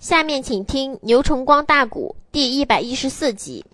下面请听《牛崇光大鼓》第一百一十四集。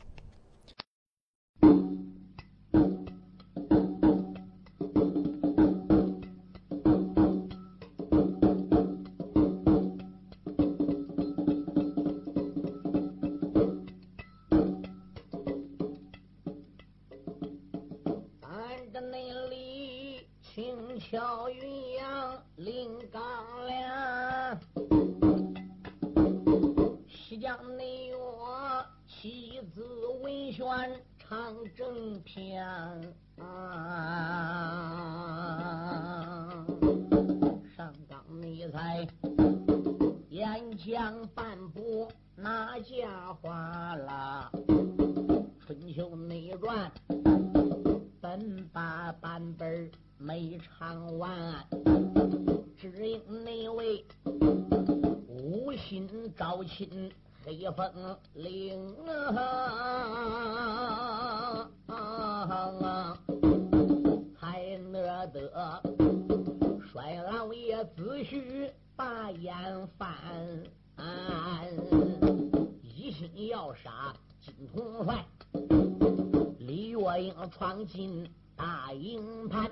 闯进大营盘，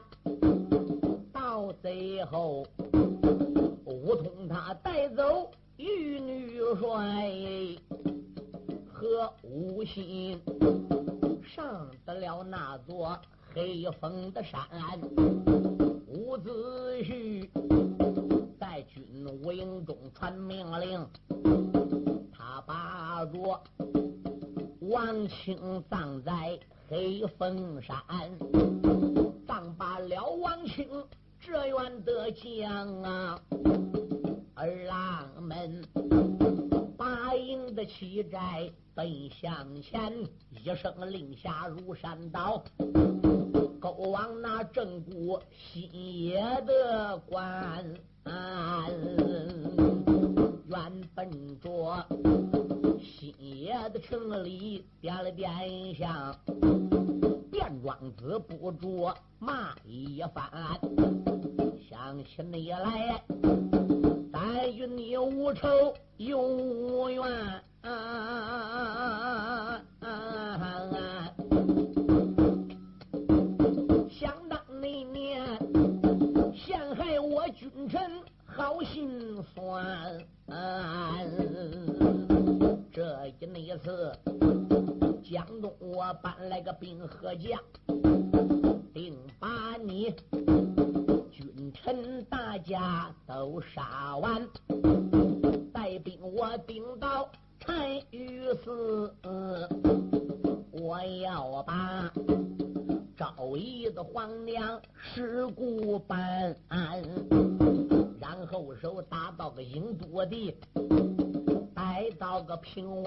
到最后武通他带走玉女帅和吴心，上得了那座黑风的山。伍子胥在军务营中传命令，他把着王清葬在。黑风山，葬罢了王清这员的将啊，二郎们把营的七寨奔向前，一声令下如山倒，勾往那正骨新野的关，原本着。今夜的城里点了点香，卞庄子不住骂一番。想起你来，咱与你无仇又无怨。个将，定把你君臣大家都杀完，带兵我顶到单于寺，我要把赵义的皇娘尸骨搬，然后手打到个英都地。带到个平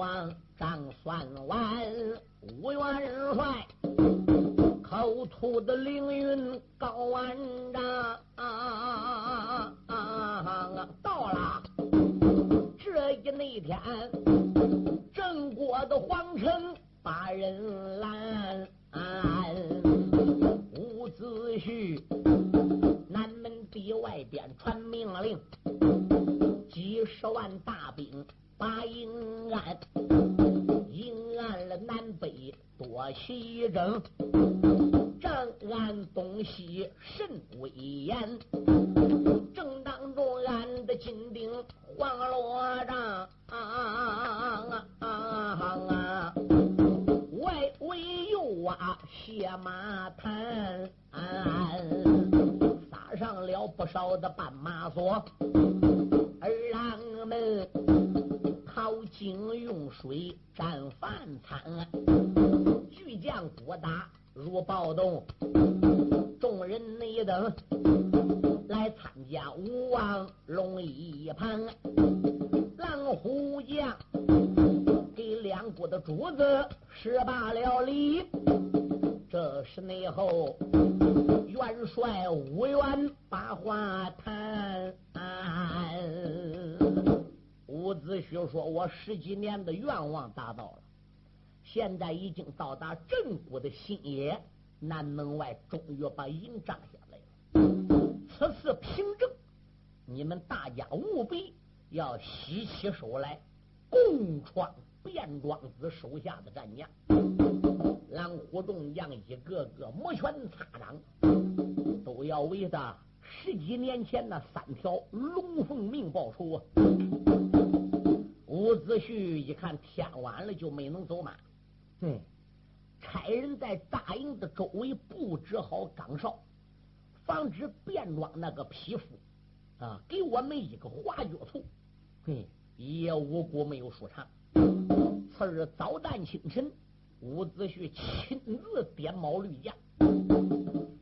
马滩，撒上了不少的绊马索，二郎们。好精用水蘸饭餐，巨将鼓打如暴动，众人内等来参加武王龙一旁，狼虎将给两国的主子施罢了礼，这是内后元帅吴元把话谈。伍子胥说：“我十几年的愿望达到了，现在已经到达正骨的新野南门外，终于把营扎下来了。此次凭证，你们大家务必要洗起手来共创卞庄子手下的战将。蓝虎众将一个个摩拳擦掌，都要为他十几年前那三条龙凤命报仇啊！伍子胥一看天晚了，就没能走马。对，差人在大营的周围布置好岗哨，防止变装那个匹夫啊给我们一个滑脚图。嘿，也无辜没有说唱。次日早旦清晨，伍子胥亲自点卯绿将，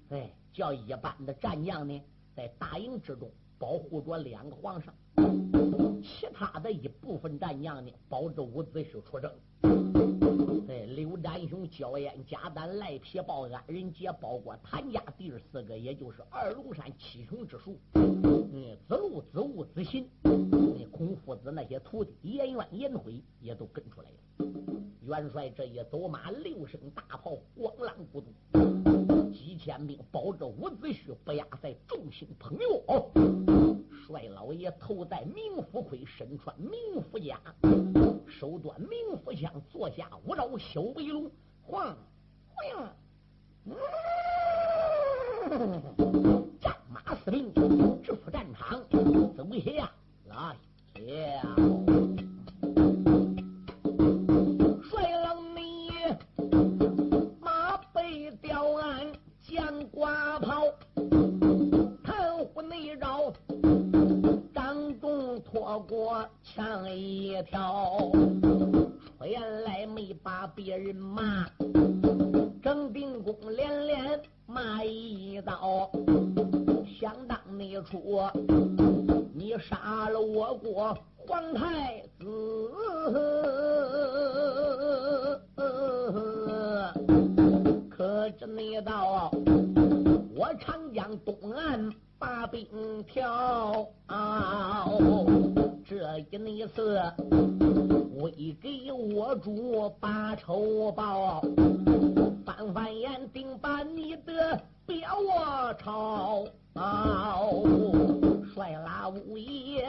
哎，叫一般的战将呢，在大营之中保护着两个皇上。其他的一部分战将呢，保着伍子胥出征。哎，刘占雄、焦燕、贾丹、赖皮豹、安仁杰，包括谭家弟儿四个，也就是二龙山七雄之术。嗯，子路、子午、子信，那孔夫子那些徒弟，颜渊、颜回也都跟出来了。元帅这一走马，六声大炮，咣啷咕咚，几千兵保着伍子胥不压在众星捧月。帅老爷头戴明府盔，身穿明府甲，手端明府枪，坐下五爪小背龙，晃晃，司令直赴战场，走下来呀！帅老你马背吊鞍，将挂炮，探虎内绕。拖过墙一条，原来没把别人骂，郑定公连连骂一道。你出，你杀了我国皇太子，可知那道我长江东岸。把兵挑，这一那次为给我主把仇报，翻翻眼定把你的表我抄。帅拉五爷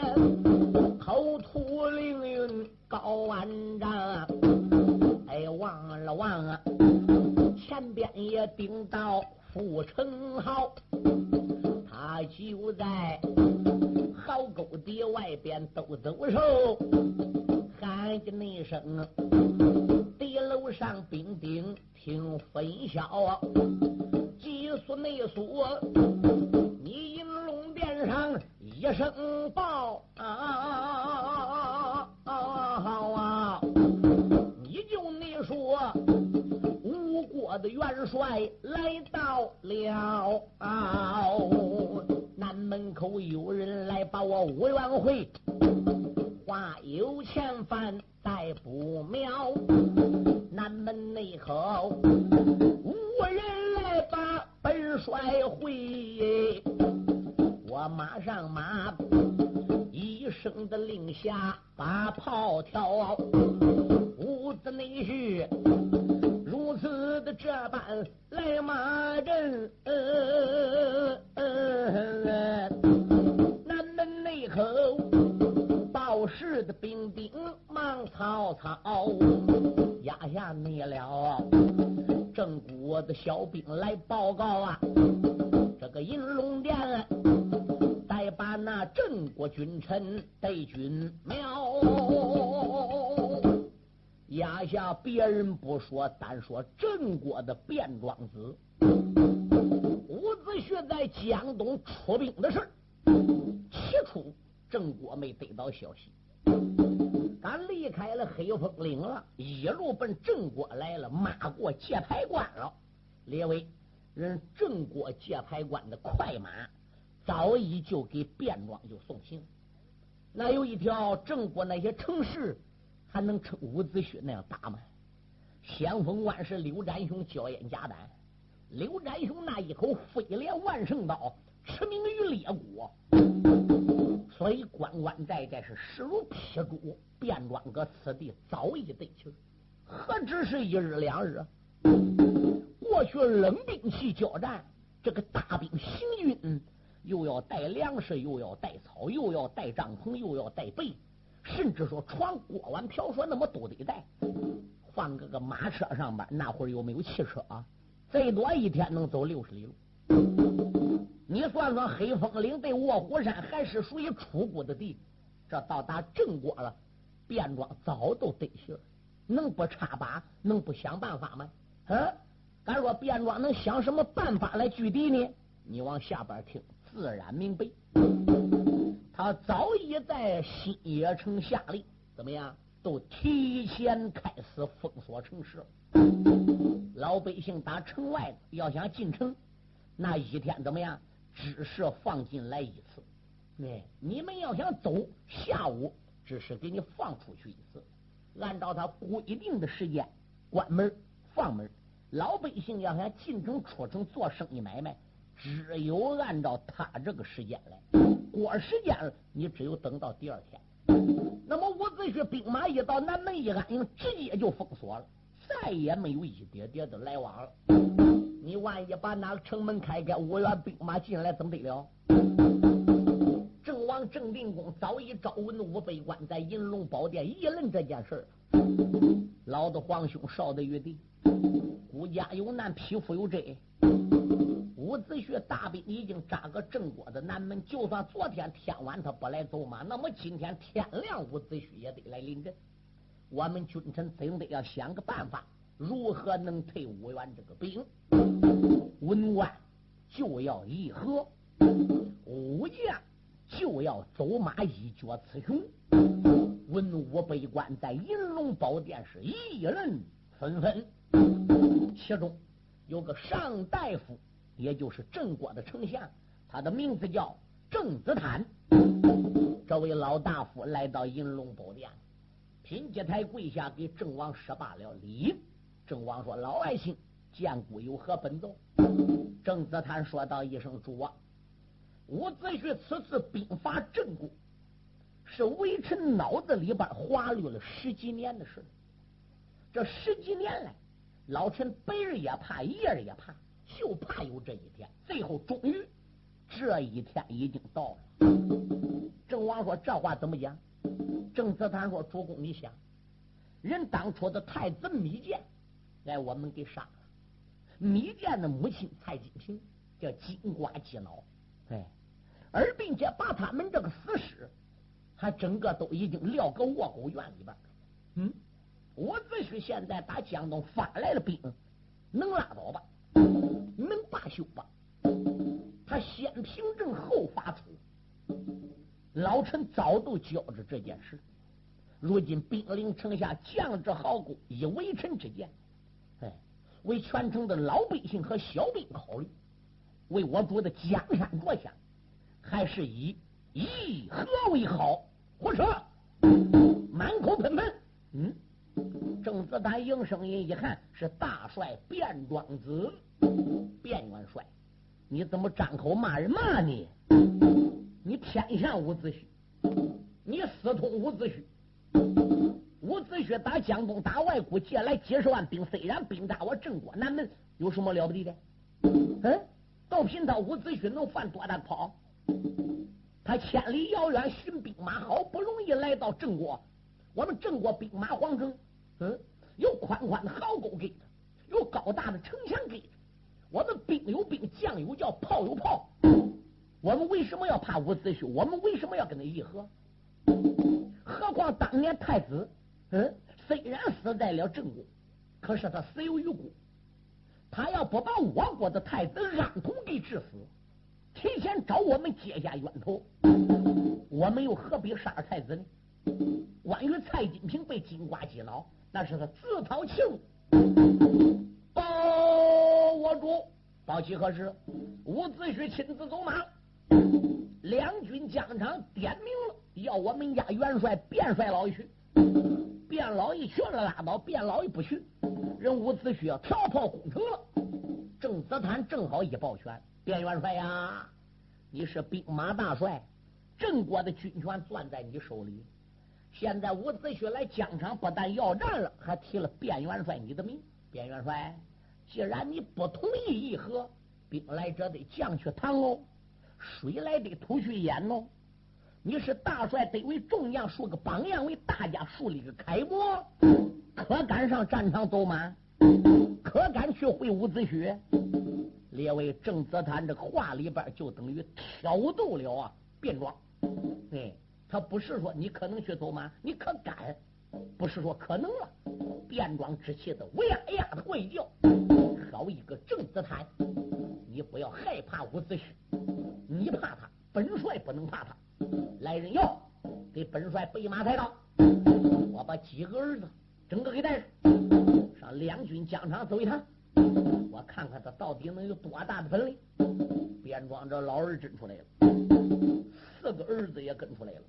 口吐凌云高万丈，哎，望了忘了，前边也顶到富城号。他就在壕沟底外边抖抖手，喊着那声：“地楼上兵丁听分晓，急速内速，你银龙殿上一声报啊！好啊，你就你说。”吴国的元帅来到了，南门口有人来把我吴元会，有前番再不妙。南门内口无人来把本帅回，我马上马一声的令下把炮挑，屋子内是。如此的这般来马阵，南曹操压下你了。郑国的小兵来报告啊，这个银龙殿再把那郑国君臣带军苗。压下别人不说，单说郑国的卞庄子伍子胥在江东出兵的事起初郑国没得到消息，俺离开了黑风岭了，一路奔郑国来了，马过界牌关了。列位，人郑国界牌关的快马早已就给卞庄就送行，那有一条郑国那些城市。还能称伍子胥那样大吗？先锋官是刘占雄、焦燕、贾丹。刘占雄那一口飞廉万圣刀，驰名于列国，所以关关在在是势如劈竹。卞庄搁此地早已得去，何止是一日两日？过去冷兵器交战，这个大兵行军又要带粮食，又要带草，又要带帐篷，又要带被，甚至说床、锅碗瓢说那么都得带。换个个马车上边，那会儿又没有汽车啊，最多一天能走六十里路。你算算，黑风岭对卧虎山还是属于出谷的地，这到达正国了，便装早都得行，能不插把，能不想办法吗？啊，敢说便装能想什么办法来拒敌呢？你往下边听，自然明白。他早已在新野城下令，怎么样？都提前开始封锁城市。老百姓打城外要想进城，那一天怎么样？只是放进来一次。哎，你们要想走，下午只是给你放出去一次。按照他规定的时间关门放门。老百姓要想进城出城做生意买卖。只有按照他这个时间来，过时间了，你只有等到第二天。那么伍子胥兵马一到南门一安营，直接就封锁了，再也没有一点点的来往了。你万一把那个城门开开，五员兵马进来，怎么得了？郑王郑定公早已招文武百官在银龙宝殿议论这件事老的皇兄，少的玉帝，孤家有难，匹夫有责。伍子胥大兵已经扎个郑国的南门，就算昨天天晚他不来走马，那么今天天亮，伍子胥也得来临阵。我们君臣总得要想个办法，如何能退五员这个兵？文官就要议和，武将就要走马一决雌雄。文武百官在银龙宝殿是议论纷纷，其中有个上大夫。也就是郑国的丞相，他的名字叫郑子坦。这位老大夫来到银龙宝殿，品阶台跪下给郑王施罢了礼。郑王说：“老爱卿，见故有何本奏？”郑子坦说道一声：“主啊，伍子胥此次兵伐郑国，是微臣脑子里边滑虑了十几年的事。这十几年来，老臣白日也怕，夜儿也怕。”就怕有这一天，最后终于这一天已经到了。郑王说：“这话怎么讲？”郑子坦说：“主公，你想，人当初的太子芈建，来我们给杀了。米建的母亲蔡金平叫金瓜鸡脑，哎，而并且把他们这个死尸还整个都已经撂个卧狗院里边。嗯，伍子胥现在打江东发来的兵，能拉倒吧？”能罢休吧？他先平正后发出，老臣早都觉着这件事。如今兵临城下，将之好过，以为臣之见，哎，为全城的老百姓和小兵考虑，为我主的江山着想，还是以议和为好。胡扯！满口喷喷。嗯，郑子丹应声音一看：“是大帅卞庄子。”卞元帅，你怎么张口骂人骂你？你偏向伍子胥，你私通伍子胥。伍子胥打江东打外国借来几十万兵，虽然兵打我郑国南门，有什么了不得的？嗯，都凭他伍子胥能犯多大跑？他千里遥远寻兵马，好不容易来到郑国，我们郑国兵马皇城，嗯，有宽宽的壕沟给他，有高大的城墙给他。我们兵有兵，将有将，炮有炮。我们为什么要怕伍子胥？我们为什么要跟他议和？何况当年太子，嗯，虽然死在了郑国，可是他死有余辜。他要不把我国的太子安统给治死，提前找我们结下冤头，我们又何必杀太子呢？关于蔡金平被金瓜击脑，那是他自讨其辱。报我主，报其何事？伍子胥亲自走马，两军疆场点名了，要我们家元帅卞帅老去。卞老一去了，拉倒；卞老一不去，人伍子胥要调炮攻城了。郑子坦正好一抱拳：卞元帅呀，你是兵马大帅，郑国的军权攥在你手里。现在伍子胥来疆场，不但要战了，还提了卞元帅你的名。卞元帅，既然你不同意议和，兵来者得将去谈哦。水来得土去淹哦。你是大帅，得为众将树个榜样，为大家树立个楷模。可敢上战场走马？可敢去会伍子胥？列位，郑泽坦这话里边就等于挑逗了啊，卞庄。哎，他不是说你可能去走马，你可敢？不是说可能了。卞庄之气的喂呀呀的怪叫，好一个郑泽坦！你不要害怕伍子胥，你怕他，本帅不能怕他。来人哟，给本帅备马抬刀！我把几个儿子整个给带上，上两军疆场走一趟，我看看他到底能有多大的本领。边庄这老二真出来了，四个儿子也跟出来了，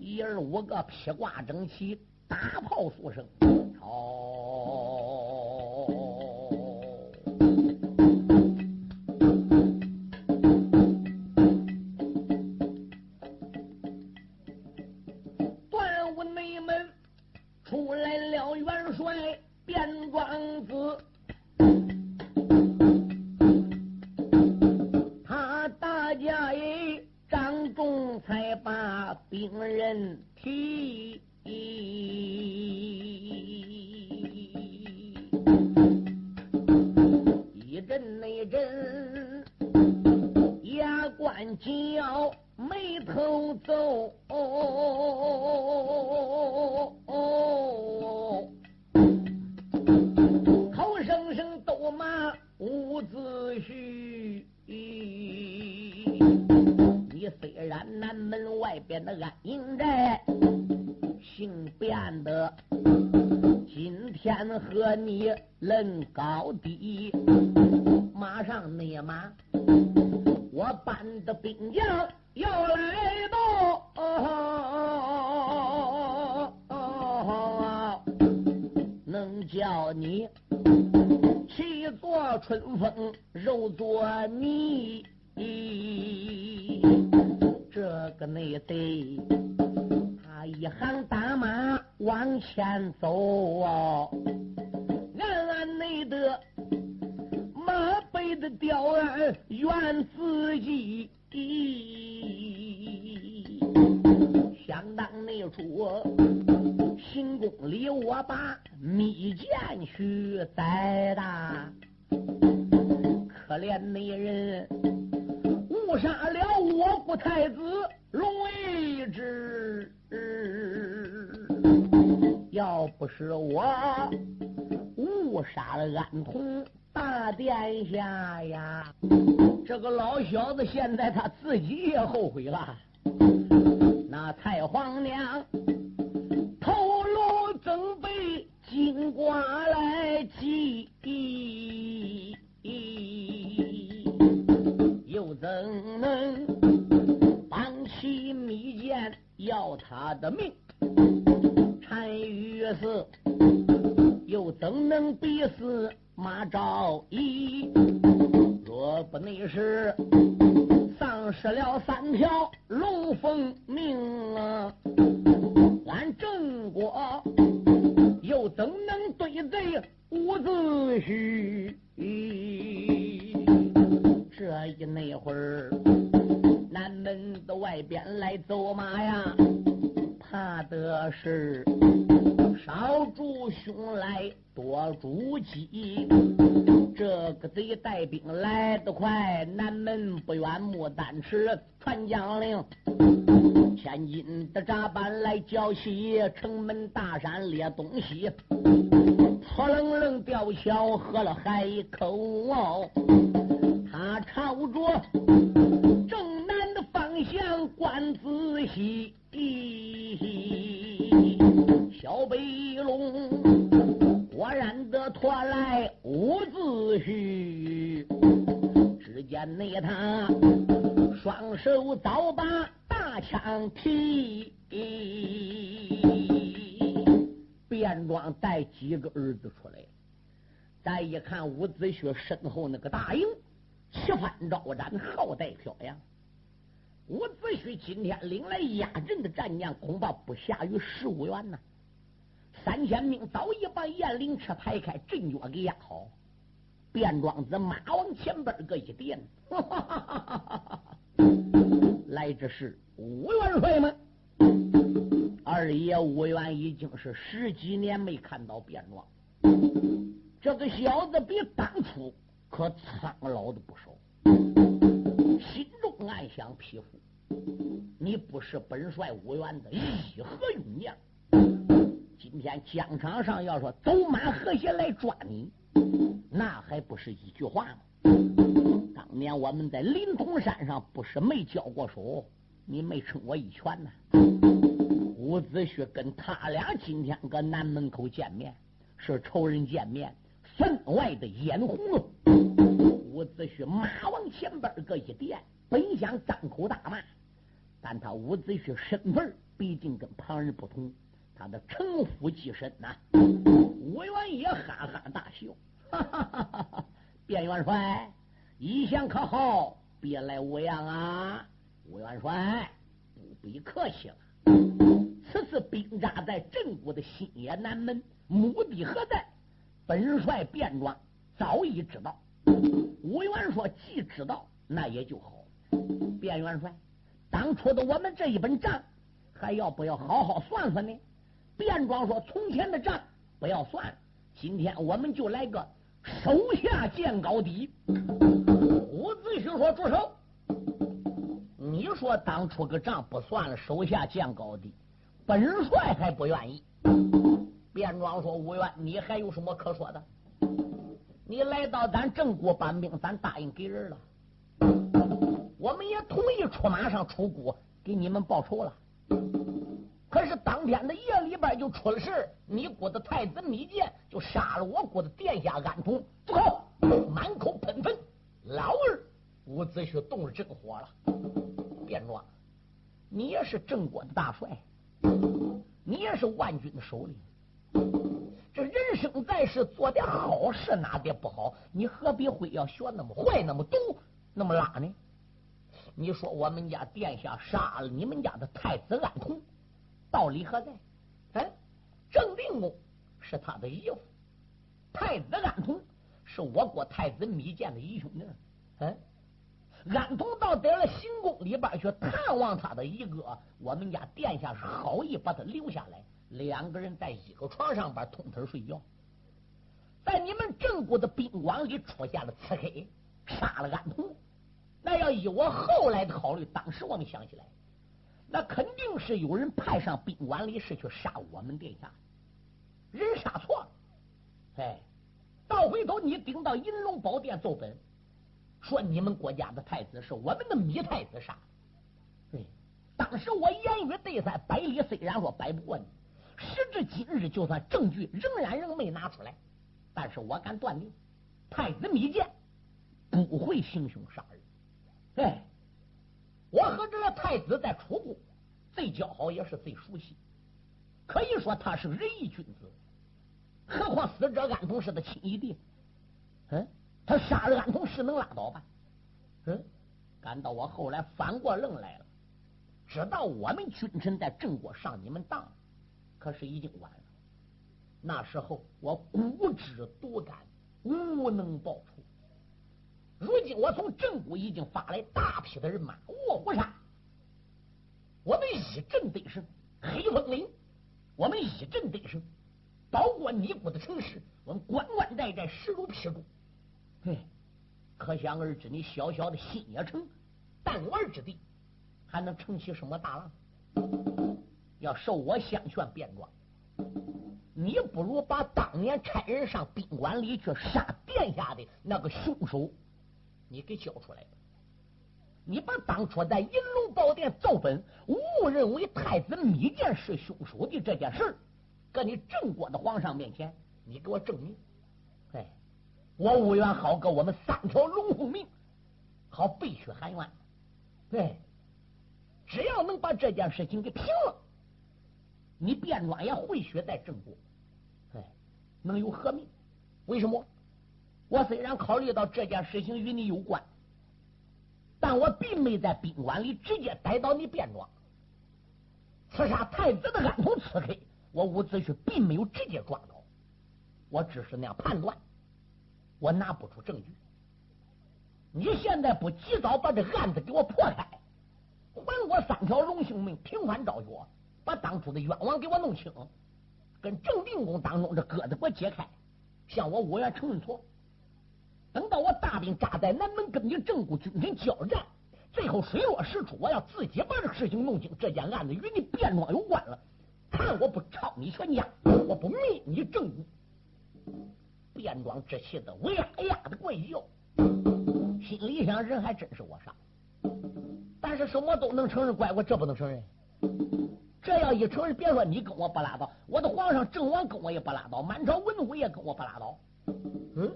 一儿五个披挂整齐，大炮数声，好。出来了元帅边王子他大家一张弓才把兵刃怨自己，想当年我行宫里我把蜜饯去栽哒，可怜那人误杀了我国太子龙一之，要不是我误杀了安童。大殿下呀这个老小子现在他自己也后悔了。那太皇娘头颅怎被金瓜来系，又怎能绑起密剑要他的命？单于是又怎能逼死马昭仪？若不内是丧失了三条龙凤命啊，俺郑国又怎能对贼伍子胥？这一那会儿，南门的外边来走马呀，怕的是。少主凶来多主急，这个贼带兵来得快，南门不远牡丹池传将令，千金的闸板来交起，城门大山列东西，破棱棱吊桥喝了海口，他朝着正南的方向观仔细。小北龙果然的拖来伍子胥，只见那他双手早把大枪提，便装带几个儿子出来。再一看伍子胥身后那个大营，旗幡招展，号带飘扬。伍子胥今天领来压阵的战将，恐怕不下于十五员呢。三千兵早已把雁翎车排开，阵脚给压好。卞庄子马往前边搁一垫，来这是吴元帅吗？二爷吴元已经是十几年没看到便装，这个小子比当初可苍老的不少，暗想：匹夫，你不是本帅吴元的义和勇将，今天疆场上要说走马河鞋来抓你，那还不是一句话吗？当年我们在临潼山上不是没交过手，你没撑我一拳呐？伍子胥跟他俩今天搁南门口见面，是仇人见面，分外的眼红。伍子胥马往前边搁一点，本想张口大骂，但他伍子胥身份毕竟跟旁人不同，他的城府极深呐。伍元也哈哈大笑，哈哈哈哈哈！卞元帅，一向可好？别来无恙啊！伍元帅，不必客气了。此次兵扎在镇国的新野南门，目的何在？本帅便装早已知道。吴元说：“既知道，那也就好。”卞元帅，当初的我们这一本账，还要不要好好算算呢？卞庄说：“从前的账不要算，今天我们就来个手下见高低。”伍子胥说：“住手！你说当初个账不算了，手下见高低。”本帅还不愿意。卞庄说：“吴元，你还有什么可说的？你来到咱郑国搬兵，咱答应给人了，我们也同意出马上出谷给你们报仇了。可是当天的夜里边就出了事你国的太子密剑就杀了我国的殿下安童，住口！满口喷粪。老二伍子胥动了真火了。便装，你也是郑国的大帅。”你也是万军的首领，这人生在世做点好事哪点不好？你何必会要学那么坏、那么毒、那么拉呢？你说我们家殿下杀了你们家的太子安童，道理何在？哎，郑定公是他的姨父，太子安童是我国太子密建的姨兄弟，嗯。安童到得了行宫里边去探望他的一哥，我们家殿下是好意把他留下来，两个人在一个床上边通通睡觉。在你们郑国的宾馆里出现了刺客，杀了安童。那要以我后来的考虑，当时我们想起来，那肯定是有人派上宾馆里是去杀我们殿下，人杀错了。哎，倒回头你顶到银龙宝殿奏本。说你们国家的太子是我们的米太子杀，对，当时我言语对在，百里虽然说摆不过你，时至今日，就算证据仍然仍没拿出来，但是我敢断定，太子米剑不会行凶杀人。哎，我和这个太子在楚国最交好，也是最熟悉，可以说他是仁义君子，何况死者安童是他亲姨弟，嗯。他杀了安童是能拉倒吧？嗯，感到我后来反过愣来了，知道我们君臣在郑国上你们当，可是已经晚了。那时候我固执多感，无能报仇。如今我从郑国已经发来大批的人马，卧虎山，我们一阵得胜；黑风岭，我们一阵得胜；包括你国的城市，我们关关寨寨，势如破竹。嘿，可想而知，你小小的新野城，弹丸之地，还能撑起什么大浪？要受我相劝，便装，你不如把当年差人上宾馆里去杀殿下的那个凶手，你给交出来。你把当初在银龙宝殿奏本，误认为太子密剑是凶手的这件事搁你郑国的皇上面前，你给我证明。哎。我吴元好给我们三条龙凤命，好背血含冤。对，只要能把这件事情给平了，你卞庄也会血在郑国，哎，能有何命？为什么？我虽然考虑到这件事情与你有关，但我并没在宾馆里直接逮到你便装，刺杀太子的安童刺客，我伍子胥并没有直接抓到，我只是那样判断。我拿不出证据，你现在不及早把这案子给我破开，还我三条龙性命，平反昭雪，把当初的冤枉给我弄清，跟正定公当中这疙瘩给我解开，向我五原承认错。等到我大兵扎在南门，跟你郑国军臣交战，最后水落石出，我要自己把这个事情弄清。这件案子与你卞庄有关了，看我不抄你全家，我不灭你郑国。卞庄这气得哇呀呀的怪叫。心里想，人还真是我杀，但是什么都能承认，怪我这不能承认。这要一承认，别说你跟我不拉倒，我的皇上郑王跟我也不拉倒，满朝文武也跟我不拉倒。嗯，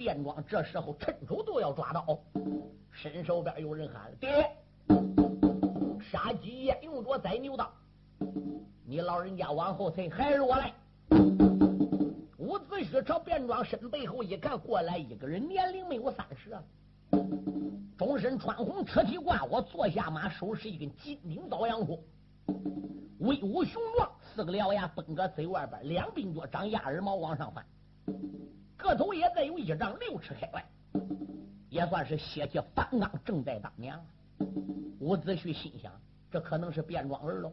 卞庄这时候趁手都要抓到，身手边有人喊：“爹，杀鸡焉用着宰牛刀？你老人家往后退，还是我来？”伍子胥朝卞庄身背后一看，过来一个人，年龄没有三十啊。终身穿红车蹄褂，我坐下马，手持一根金顶刀阳斧，威武雄壮，四个獠牙崩搁嘴外边，两鬓角长鸭耳毛往上翻，个头也得有一丈六尺开外，也算是血气方刚，正在当年了。伍子胥心想，这可能是卞庄儿喽。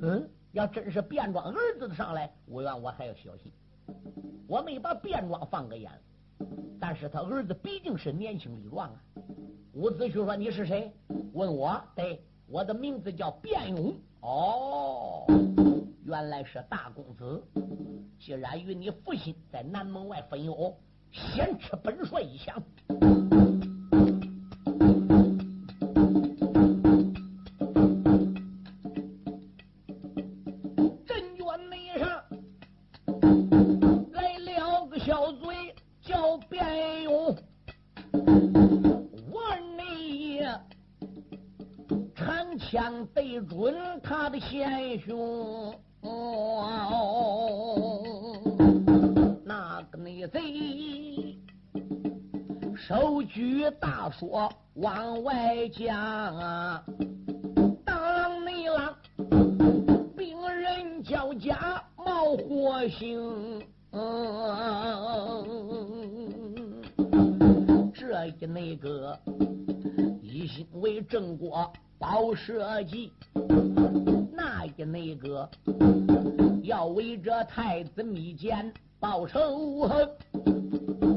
嗯，要真是卞庄儿子的上来，伍员我还要小心，我没把卞庄放个眼。但是他儿子毕竟是年轻力壮啊。伍子胥说：“你是谁？”问我，对，我的名字叫卞勇。哦，原来是大公子。既然与你父亲在南门外分忧，先吃本帅一枪。仇恨。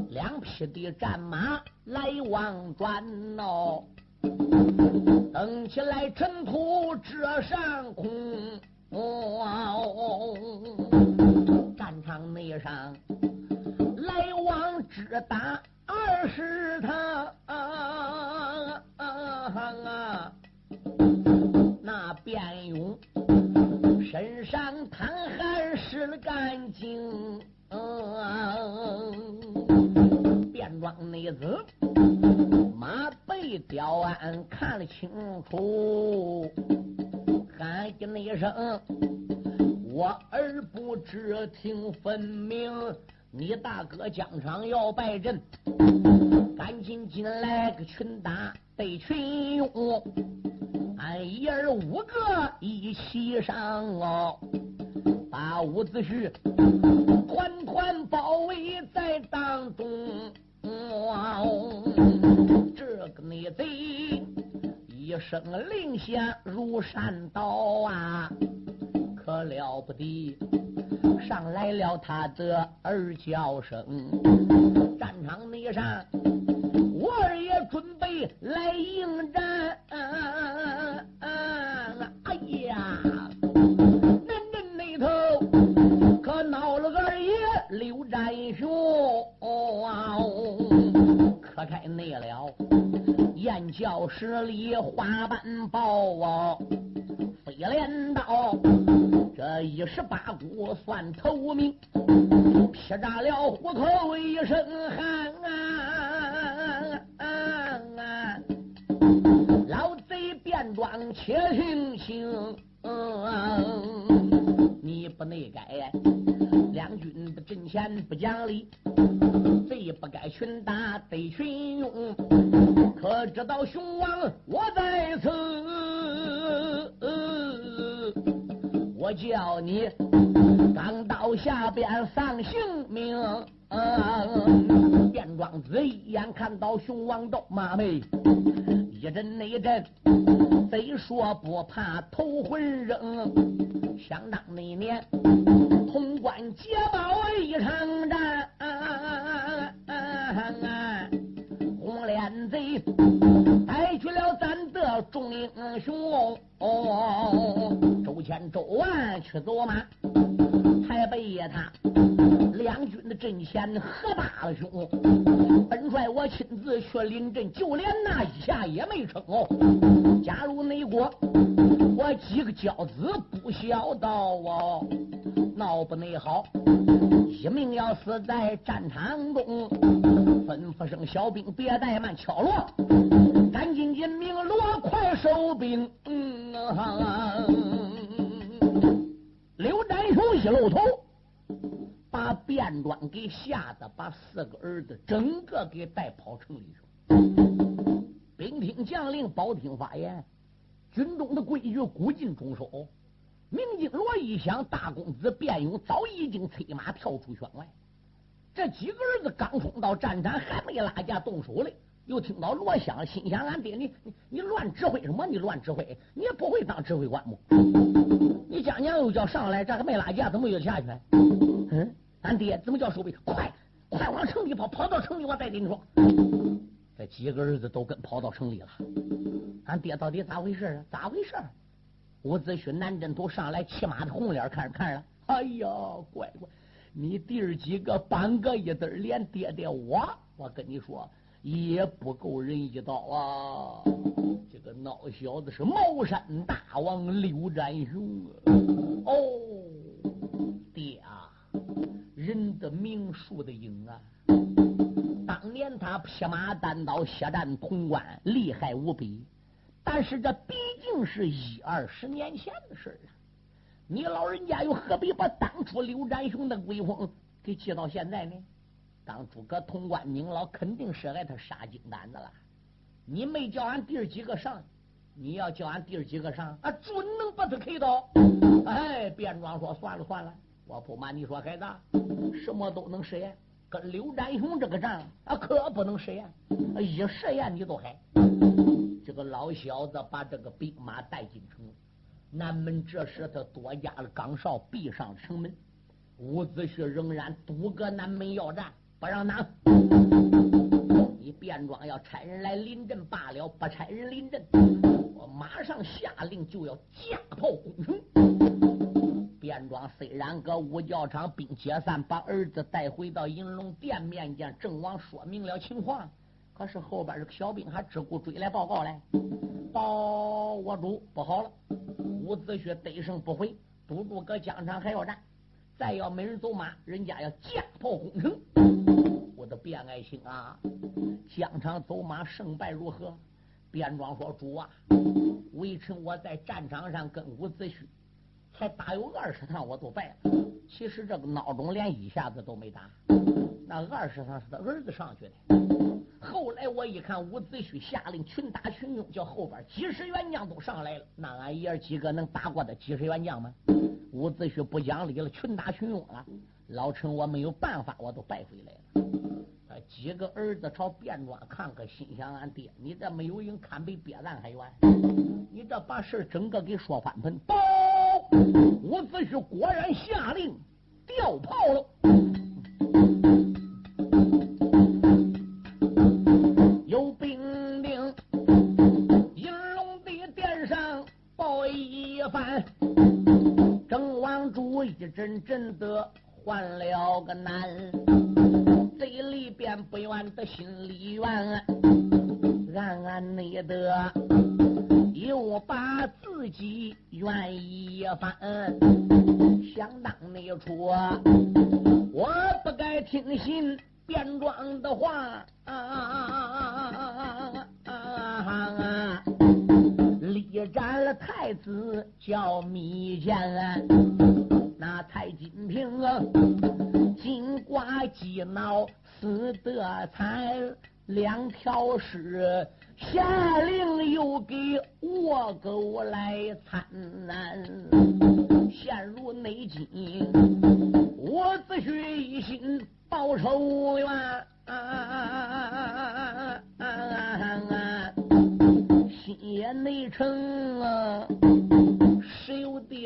两匹的战马来往转哦，蹬起来尘土遮上空。战场内上来往直打二十趟啊，那便勇身上淌汗湿了干净。便装内子，马背雕鞍看得清楚，喊一一声，我耳不知听分明。你大哥疆场要败阵，赶紧进来个群打对群勇，俺一儿五个一起上哦。把伍子胥团团包围在当中，这个内贼一声令下如山倒啊，可了不得！上来了他的儿叫声，战场内上，我儿也准备来应战。啊哎呀！可开内了，燕叫十里花瓣爆啊，飞镰刀，这一十八股算头名，劈炸了虎口一声喊啊，老贼变装且听清，你不内改。两军的阵前不讲理，你不该群打得群勇。可知道雄王我在此，我叫你刚到下边丧性命。卞庄子一眼看到熊王斗马妹，一阵那阵，贼说不怕头昏扔。想当那年，潼关捷报一场战，啊看啊红脸贼带去了咱的众英雄。哦周千周万去走马，才被他。两军的阵前何大了凶？本帅我亲自去临阵，就连那一下也没成哦。假如内国我几个骄子不孝道哦，闹不内好，一命要死在战场中。吩咐声小兵别怠慢，敲锣，赶紧紧鸣锣，快收兵。嗯，刘占雄一露头。把便装给吓得，把四个儿子整个给带跑城里去了。兵听将令，包听发言，军中的规矩，古今中守。鸣金锣一响，大公子卞勇早已经催马跳出圈外。这几个儿子刚冲到战场，还没拉架动手嘞，又听到锣响，心想：俺爹，你你你乱指挥什么？你乱指挥，你也不会当指挥官吗？你将娘又叫上来，这还没拉架，怎么又下去？嗯。俺爹怎么叫守备？快快往城里跑，跑到城里我再跟你说。这几个儿子都跟跑到城里了。俺爹到底咋回事啊？咋回事？伍子胥、南镇都上来骑马的红脸看着看着。哎呀，乖乖，你弟儿几个半个一子连爹爹我，我跟你说也不够人一刀啊！这个孬小子是茅山大王刘占雄啊！哦，爹啊！人的名，树的影啊！当年他披马单刀血战潼关，厉害无比。但是这毕竟是一二十年前的事了。你老人家又何必把当初刘占雄的威风给记到现在呢？当诸葛潼关明老肯定是挨他杀金丹的了。你没叫俺弟儿几个上，你要叫俺弟儿几个上，啊，准能把他 K 到。哎，卞庄说算了算了。我不瞒你说，孩子，什么都能实验，跟刘占雄这个仗啊，可不能实验。一实验你都害。这个老小子把这个兵马带进城，南门这时他多加了岗哨，闭上城门。伍子胥仍然堵搁南门要战，不让拿。你便装要差人来临阵罢了，不差人临阵，我马上下令就要架炮攻城。便装虽然搁五教场兵解散，把儿子带回到银龙殿面见郑王，说明了情况。可是后边这个小兵还只顾追来报告来，报我主不好了，伍子胥得胜不回，堵住搁疆场还要战，再要没人走马，人家要架炮攻城。我的卞爱卿啊，疆场走马胜败如何？便庄说：“主啊，微臣我在战场上跟伍子胥。”才打有二十趟，我都败了。其实这个孬种连一下子都没打，那二十趟是他儿子上去的。后来我一看，伍子胥下令群打群用，叫后边几十员将都上来了。那俺爷几个能打过的几十员将吗？伍子胥不讲理了，群打群用了。老臣我没有办法，我都败回来了。几个儿子朝便庄看看，心想：俺爹，你这没有赢，看比瘪蛋还远。你这把事整个给说翻盆。报伍子胥果然下令调炮了，个难，嘴里边不愿的心里怨，暗暗内的。又把自己怨一番，想当那初我不该听信卞庄的话，力斩了太子叫密剑，那太金平啊，金瓜鸡脑死得惨，两条尸。下令又给倭狗来参难，陷入内境。伍子胥一心报仇冤，心也内诚啊，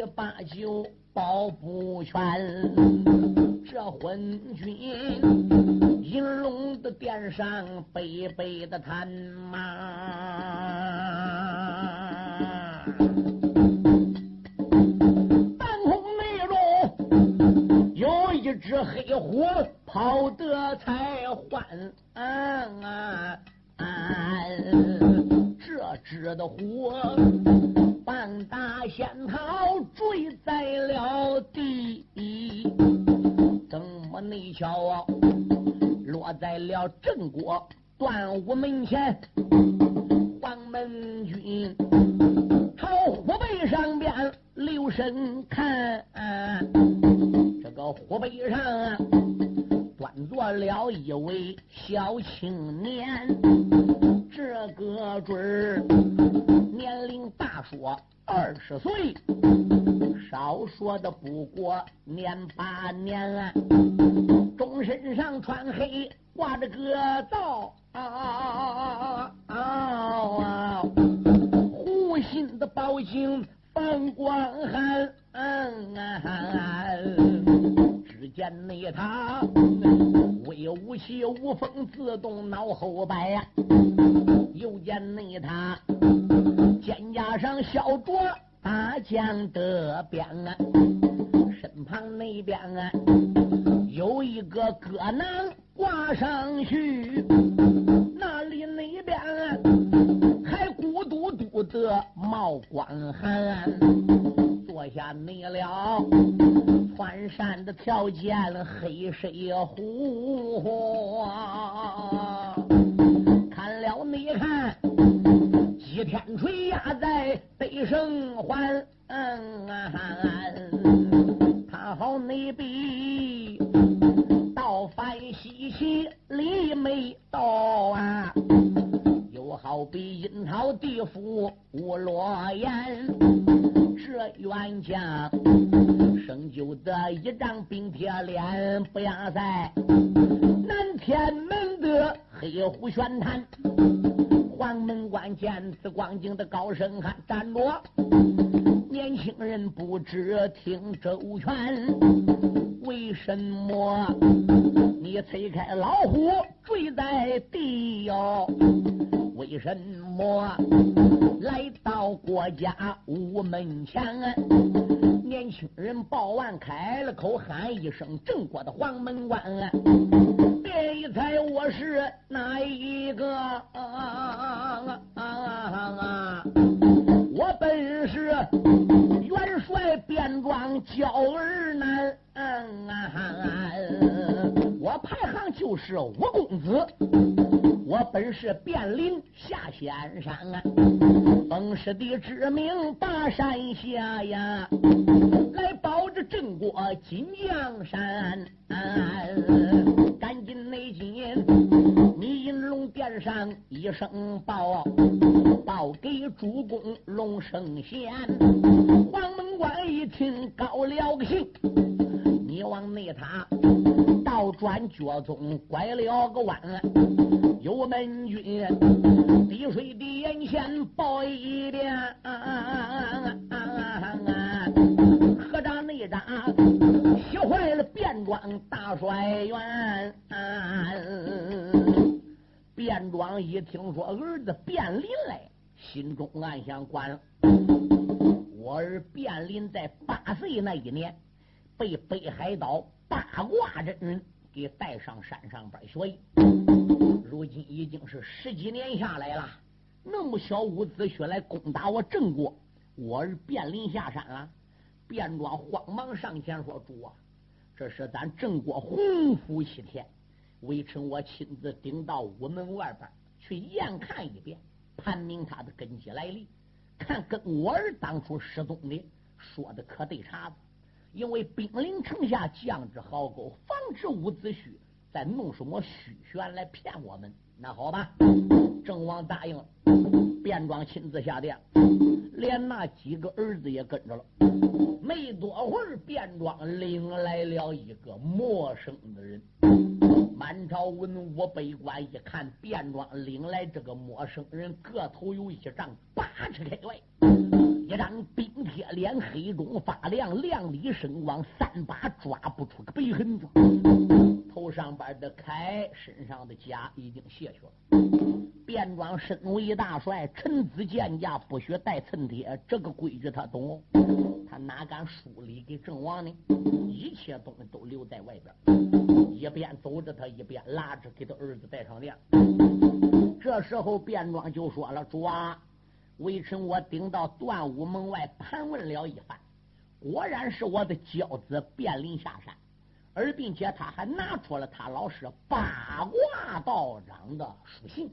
把酒保不全，这昏君，银龙的殿上，卑卑的贪嘛。半空内中有一只黑虎，跑得才欢。这只的虎半打仙桃坠在了地，怎么内瞧啊？落在了郑国端午门前，黄门军朝虎背上边留神看。这个虎背上端坐了一位小青年，这个准儿年龄大说二十岁，少说的不过年八年啊。中身上穿黑，挂着个皂，护心的宝镜放光寒。只见那他威武气无风自动脑后摆，又见那他肩胛上削着大将的鞭啊，身旁那边啊有一个戈囊挂上去，那里那边啊还咕嘟嘟的冒光寒，坐下没了。穿山的条件黑水虎，看了你看，几天锤压在北城环，嗯，看好你比倒翻西西李没到啊，又好比阴曹地府无落雁，这冤家。生就的一张冰铁脸，不亚在南天门的黑虎玄坛。黄门关见此光景的高声喊：“站着！年轻人不知听周全，为什么你推开老虎坠在地哟？为什么来到国家屋门前？”年轻人报完，开了口，喊一声：“郑国的黄门关，别一猜我是哪一个啊？啊啊啊啊啊？我本是元帅变装娇儿男，我排行就是五公子，我本是便林下仙山，封师的知名大山下呀。”来保着郑国金江山，赶紧内紧，你银龙殿上一声报，报给主公龙圣贤。黄门关一听高了个兴，你往内塔倒转脚踪，拐了个弯，有门军滴水的眼前报一遍。一张气坏了便装大帅员，便装一听说儿子卞林来，心中暗想：关了，我儿卞林在八岁那一年被北海道八卦阵给带上山上边学艺，如今已经是十几年下来了。那么小伍子胥来攻打我郑国，我儿便临下山了。便装慌忙上前说：“主啊，这是咱郑国洪福七天，微臣我亲自顶到屋门外边去验看一遍，判明他的根基来历，看跟我儿当初失踪的说的可对茬子。因为兵临城下，降之壕沟，防止伍子胥再弄什么虚玄来骗我们。那好吧，郑王答应了。”卞庄亲自下殿，连那几个儿子也跟着了。没多会儿，卞庄领来了一个陌生的人。满朝文武百官一看，卞庄领来这个陌生人，个头有一丈八尺开外，一张冰铁脸，黑中发亮，亮里生光，三把抓不出个白痕子。头上边的铠，身上的甲已经卸去了。便装身为大帅，臣子见驾不许带寸铁，这个规矩他懂。他哪敢疏礼给郑王呢？一切东西都留在外边，一边走着他，一边拉着给他儿子带上链。这时候便装就说了：“主，微臣我顶到段武门外盘问了一番，果然是我的娇子卞林下山，而并且他还拿出了他老师八卦道长的书信。”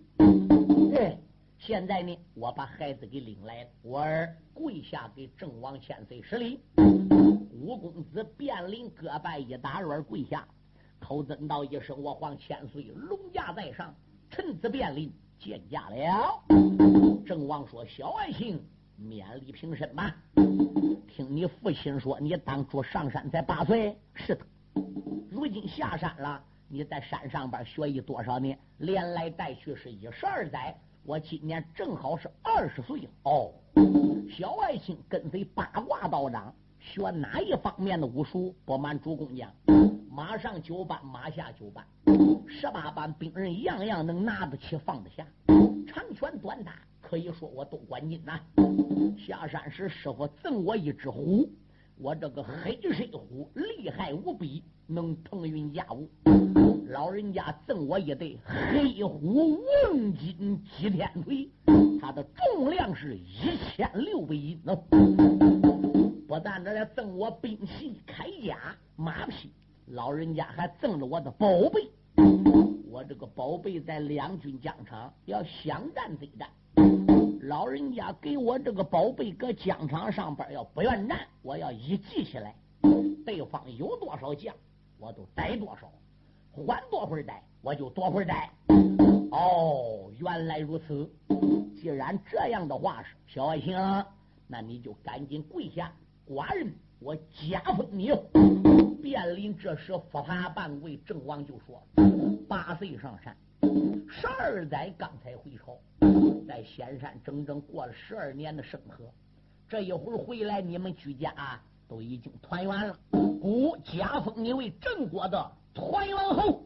对，现在呢，我把孩子给领来了，我儿跪下给郑王千岁施礼。五公子卞林各拜一打软跪下，口尊道一声：“我皇千岁，龙驾在上，臣子卞林见驾了。”郑王说：“小爱卿，免礼平身吧。听你父亲说，你当初上山才八岁，是的，如今下山了。”你在山上边学艺多少年？连来带去是一十二载。我今年正好是二十岁哦。小爱卿跟随八卦道长学哪一方面的武术？不瞒主公讲，马上九班，马下九班，十八般兵刃样样能拿得起放得下，长拳短打可以说我都管紧呐。下山时师傅赠我一只虎，我这个黑水虎厉害无比。能腾云驾雾，老人家赠我一对黑虎瓮金击天锤，它的重量是一千六百斤呢。不但这来赠我兵器、铠甲、马匹，老人家还赠了我的宝贝。我这个宝贝在两军疆场要相战贼战，老人家给我这个宝贝搁疆场上边要不愿战，我要一记起来，对方有多少将。我都逮多少，缓多会儿待，我就多会儿待。哦，原来如此。既然这样的话是小爱卿，那你就赶紧跪下。寡人我加封你。卞林这时伏爬半跪，郑王就说：八岁上山，十二载刚才回朝，在仙山整整过了十二年的生活。这一会儿回来，你们居家都已经团圆了。故加封你为郑国的团圆侯。